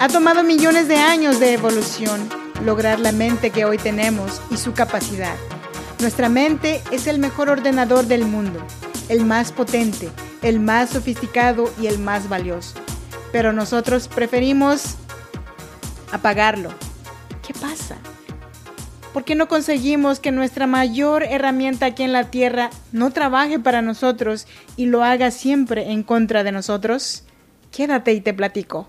Ha tomado millones de años de evolución lograr la mente que hoy tenemos y su capacidad. Nuestra mente es el mejor ordenador del mundo, el más potente, el más sofisticado y el más valioso. Pero nosotros preferimos apagarlo. ¿Qué pasa? ¿Por qué no conseguimos que nuestra mayor herramienta aquí en la Tierra no trabaje para nosotros y lo haga siempre en contra de nosotros? Quédate y te platico.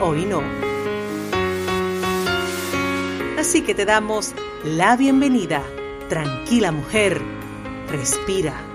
hoy no. Así que te damos la bienvenida. Tranquila mujer, respira.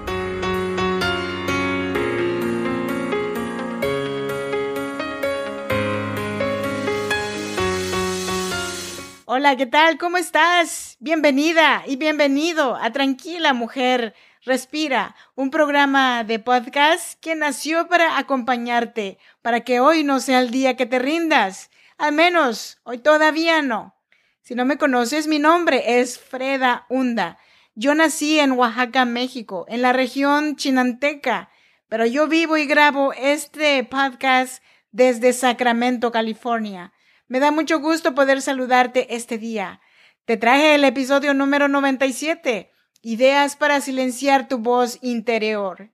Hola, ¿qué tal? ¿Cómo estás? Bienvenida y bienvenido a Tranquila Mujer Respira, un programa de podcast que nació para acompañarte, para que hoy no sea el día que te rindas. Al menos, hoy todavía no. Si no me conoces, mi nombre es Freda Hunda. Yo nací en Oaxaca, México, en la región chinanteca, pero yo vivo y grabo este podcast desde Sacramento, California. Me da mucho gusto poder saludarte este día. Te traje el episodio número 97 Ideas para silenciar tu voz interior.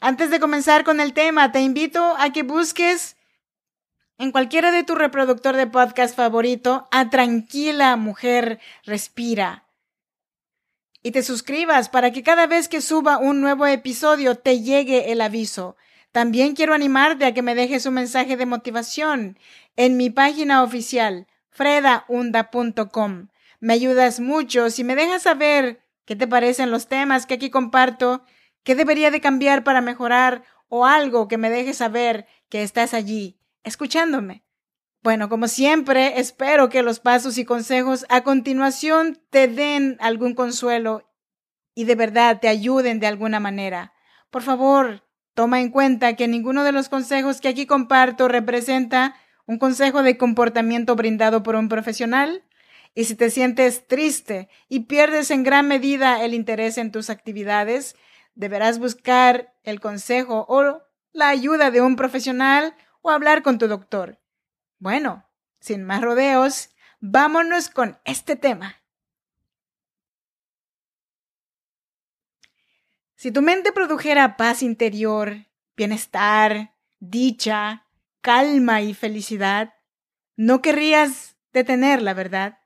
Antes de comenzar con el tema, te invito a que busques en cualquiera de tu reproductor de podcast favorito a Tranquila Mujer Respira. Y te suscribas para que cada vez que suba un nuevo episodio te llegue el aviso. También quiero animarte a que me dejes un mensaje de motivación en mi página oficial, fredaunda.com. Me ayudas mucho si me dejas saber qué te parecen los temas que aquí comparto, qué debería de cambiar para mejorar o algo que me dejes saber que estás allí, escuchándome. Bueno, como siempre, espero que los pasos y consejos a continuación te den algún consuelo y de verdad te ayuden de alguna manera. Por favor, toma en cuenta que ninguno de los consejos que aquí comparto representa un consejo de comportamiento brindado por un profesional y si te sientes triste y pierdes en gran medida el interés en tus actividades, deberás buscar el consejo o la ayuda de un profesional o hablar con tu doctor. Bueno, sin más rodeos, vámonos con este tema. Si tu mente produjera paz interior, bienestar, dicha, calma y felicidad, no querrías detenerla, ¿verdad?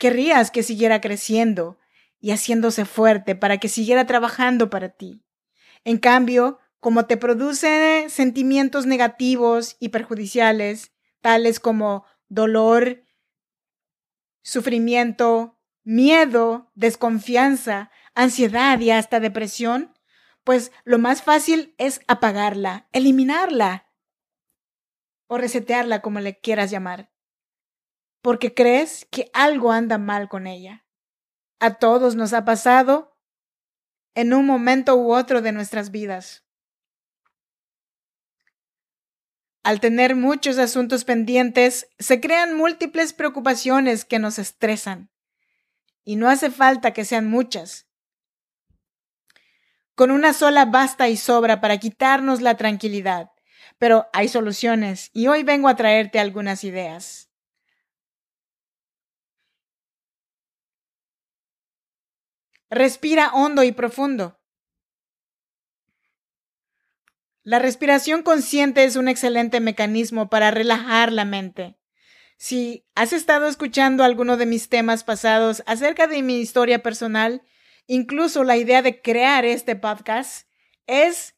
Querrías que siguiera creciendo y haciéndose fuerte para que siguiera trabajando para ti. En cambio, como te produce sentimientos negativos y perjudiciales, tales como dolor, sufrimiento, miedo, desconfianza, ansiedad y hasta depresión, pues lo más fácil es apagarla, eliminarla o resetearla como le quieras llamar porque crees que algo anda mal con ella. A todos nos ha pasado en un momento u otro de nuestras vidas. Al tener muchos asuntos pendientes, se crean múltiples preocupaciones que nos estresan. Y no hace falta que sean muchas. Con una sola basta y sobra para quitarnos la tranquilidad. Pero hay soluciones y hoy vengo a traerte algunas ideas. Respira hondo y profundo. La respiración consciente es un excelente mecanismo para relajar la mente. Si has estado escuchando alguno de mis temas pasados acerca de mi historia personal, incluso la idea de crear este podcast es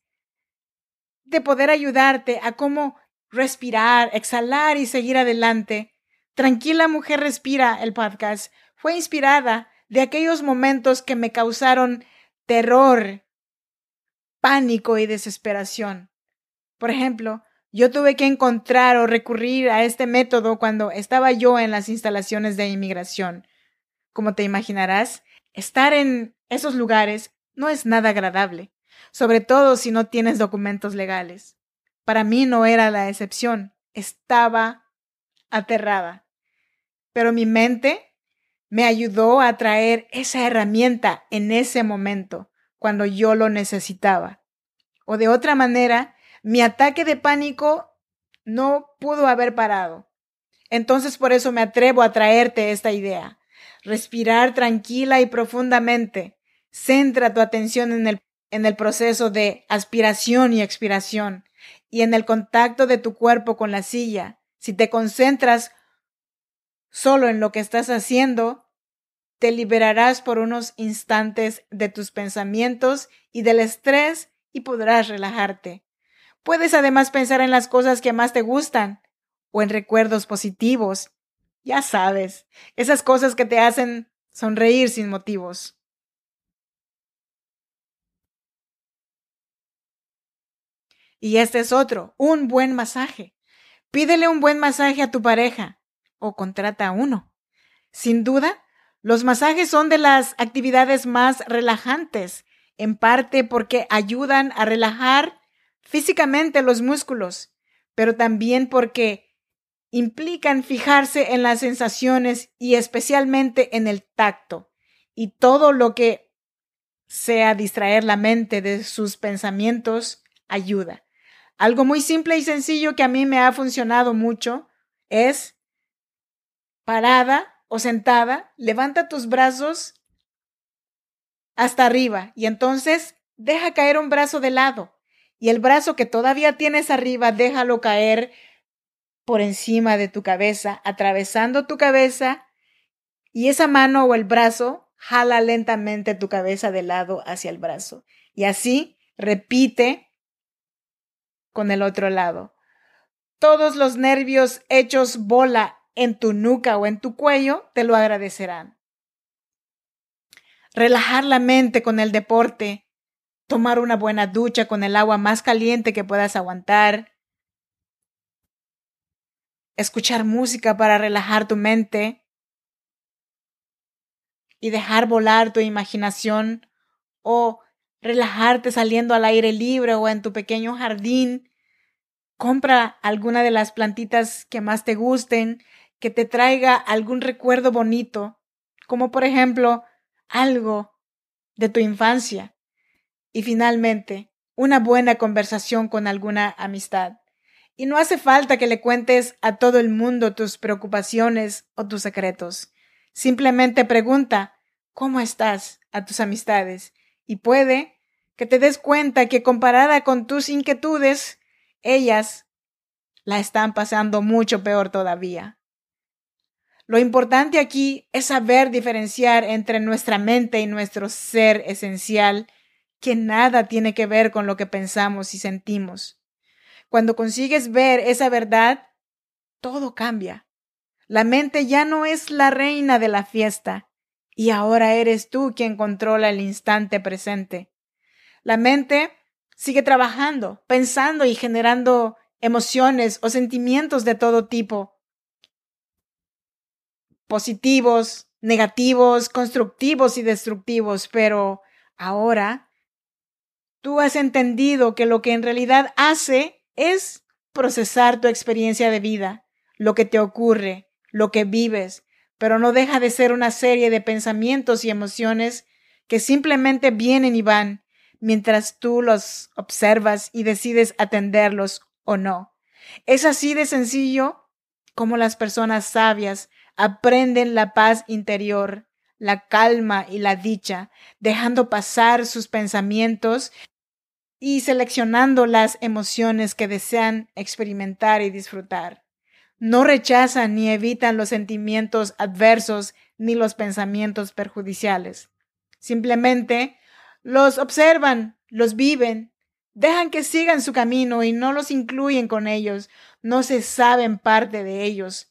de poder ayudarte a cómo respirar, exhalar y seguir adelante. Tranquila Mujer Respira, el podcast, fue inspirada de aquellos momentos que me causaron terror, pánico y desesperación. Por ejemplo, yo tuve que encontrar o recurrir a este método cuando estaba yo en las instalaciones de inmigración. Como te imaginarás, estar en esos lugares no es nada agradable, sobre todo si no tienes documentos legales. Para mí no era la excepción, estaba aterrada. Pero mi mente me ayudó a traer esa herramienta en ese momento, cuando yo lo necesitaba. O de otra manera, mi ataque de pánico no pudo haber parado. Entonces por eso me atrevo a traerte esta idea. Respirar tranquila y profundamente. Centra tu atención en el, en el proceso de aspiración y expiración y en el contacto de tu cuerpo con la silla. Si te concentras solo en lo que estás haciendo, te liberarás por unos instantes de tus pensamientos y del estrés y podrás relajarte. Puedes además pensar en las cosas que más te gustan o en recuerdos positivos. Ya sabes, esas cosas que te hacen sonreír sin motivos. Y este es otro, un buen masaje. Pídele un buen masaje a tu pareja o contrata uno. Sin duda, los masajes son de las actividades más relajantes, en parte porque ayudan a relajar físicamente los músculos, pero también porque implican fijarse en las sensaciones y especialmente en el tacto y todo lo que sea distraer la mente de sus pensamientos ayuda. Algo muy simple y sencillo que a mí me ha funcionado mucho es parada o sentada, levanta tus brazos hasta arriba y entonces deja caer un brazo de lado y el brazo que todavía tienes arriba, déjalo caer por encima de tu cabeza, atravesando tu cabeza, y esa mano o el brazo jala lentamente tu cabeza de lado hacia el brazo. Y así repite con el otro lado. Todos los nervios hechos bola en tu nuca o en tu cuello te lo agradecerán. Relajar la mente con el deporte tomar una buena ducha con el agua más caliente que puedas aguantar, escuchar música para relajar tu mente y dejar volar tu imaginación o relajarte saliendo al aire libre o en tu pequeño jardín. Compra alguna de las plantitas que más te gusten, que te traiga algún recuerdo bonito, como por ejemplo algo de tu infancia. Y finalmente, una buena conversación con alguna amistad. Y no hace falta que le cuentes a todo el mundo tus preocupaciones o tus secretos. Simplemente pregunta ¿cómo estás? a tus amistades. Y puede que te des cuenta que comparada con tus inquietudes, ellas la están pasando mucho peor todavía. Lo importante aquí es saber diferenciar entre nuestra mente y nuestro ser esencial que nada tiene que ver con lo que pensamos y sentimos. Cuando consigues ver esa verdad, todo cambia. La mente ya no es la reina de la fiesta, y ahora eres tú quien controla el instante presente. La mente sigue trabajando, pensando y generando emociones o sentimientos de todo tipo, positivos, negativos, constructivos y destructivos, pero ahora tú has entendido que lo que en realidad hace es procesar tu experiencia de vida, lo que te ocurre, lo que vives, pero no deja de ser una serie de pensamientos y emociones que simplemente vienen y van mientras tú los observas y decides atenderlos o no. Es así de sencillo como las personas sabias aprenden la paz interior, la calma y la dicha, dejando pasar sus pensamientos y seleccionando las emociones que desean experimentar y disfrutar. No rechazan ni evitan los sentimientos adversos ni los pensamientos perjudiciales. Simplemente los observan, los viven, dejan que sigan su camino y no los incluyen con ellos, no se saben parte de ellos.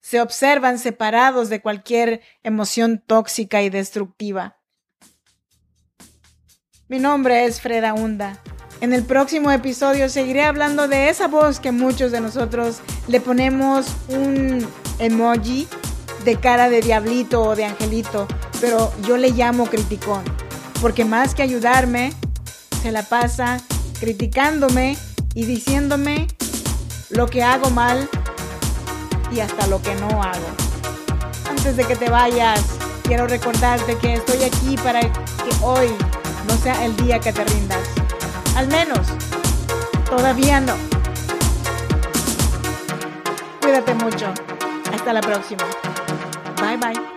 se observan separados de cualquier emoción tóxica y destructiva. Mi nombre es Freda Hunda. En el próximo episodio seguiré hablando de esa voz que muchos de nosotros le ponemos un emoji de cara de diablito o de angelito, pero yo le llamo criticón, porque más que ayudarme, se la pasa criticándome y diciéndome lo que hago mal y hasta lo que no hago. Antes de que te vayas, quiero recordarte que estoy aquí para que hoy no sea el día que te rindas. Al menos, todavía no. Cuídate mucho. Hasta la próxima. Bye bye.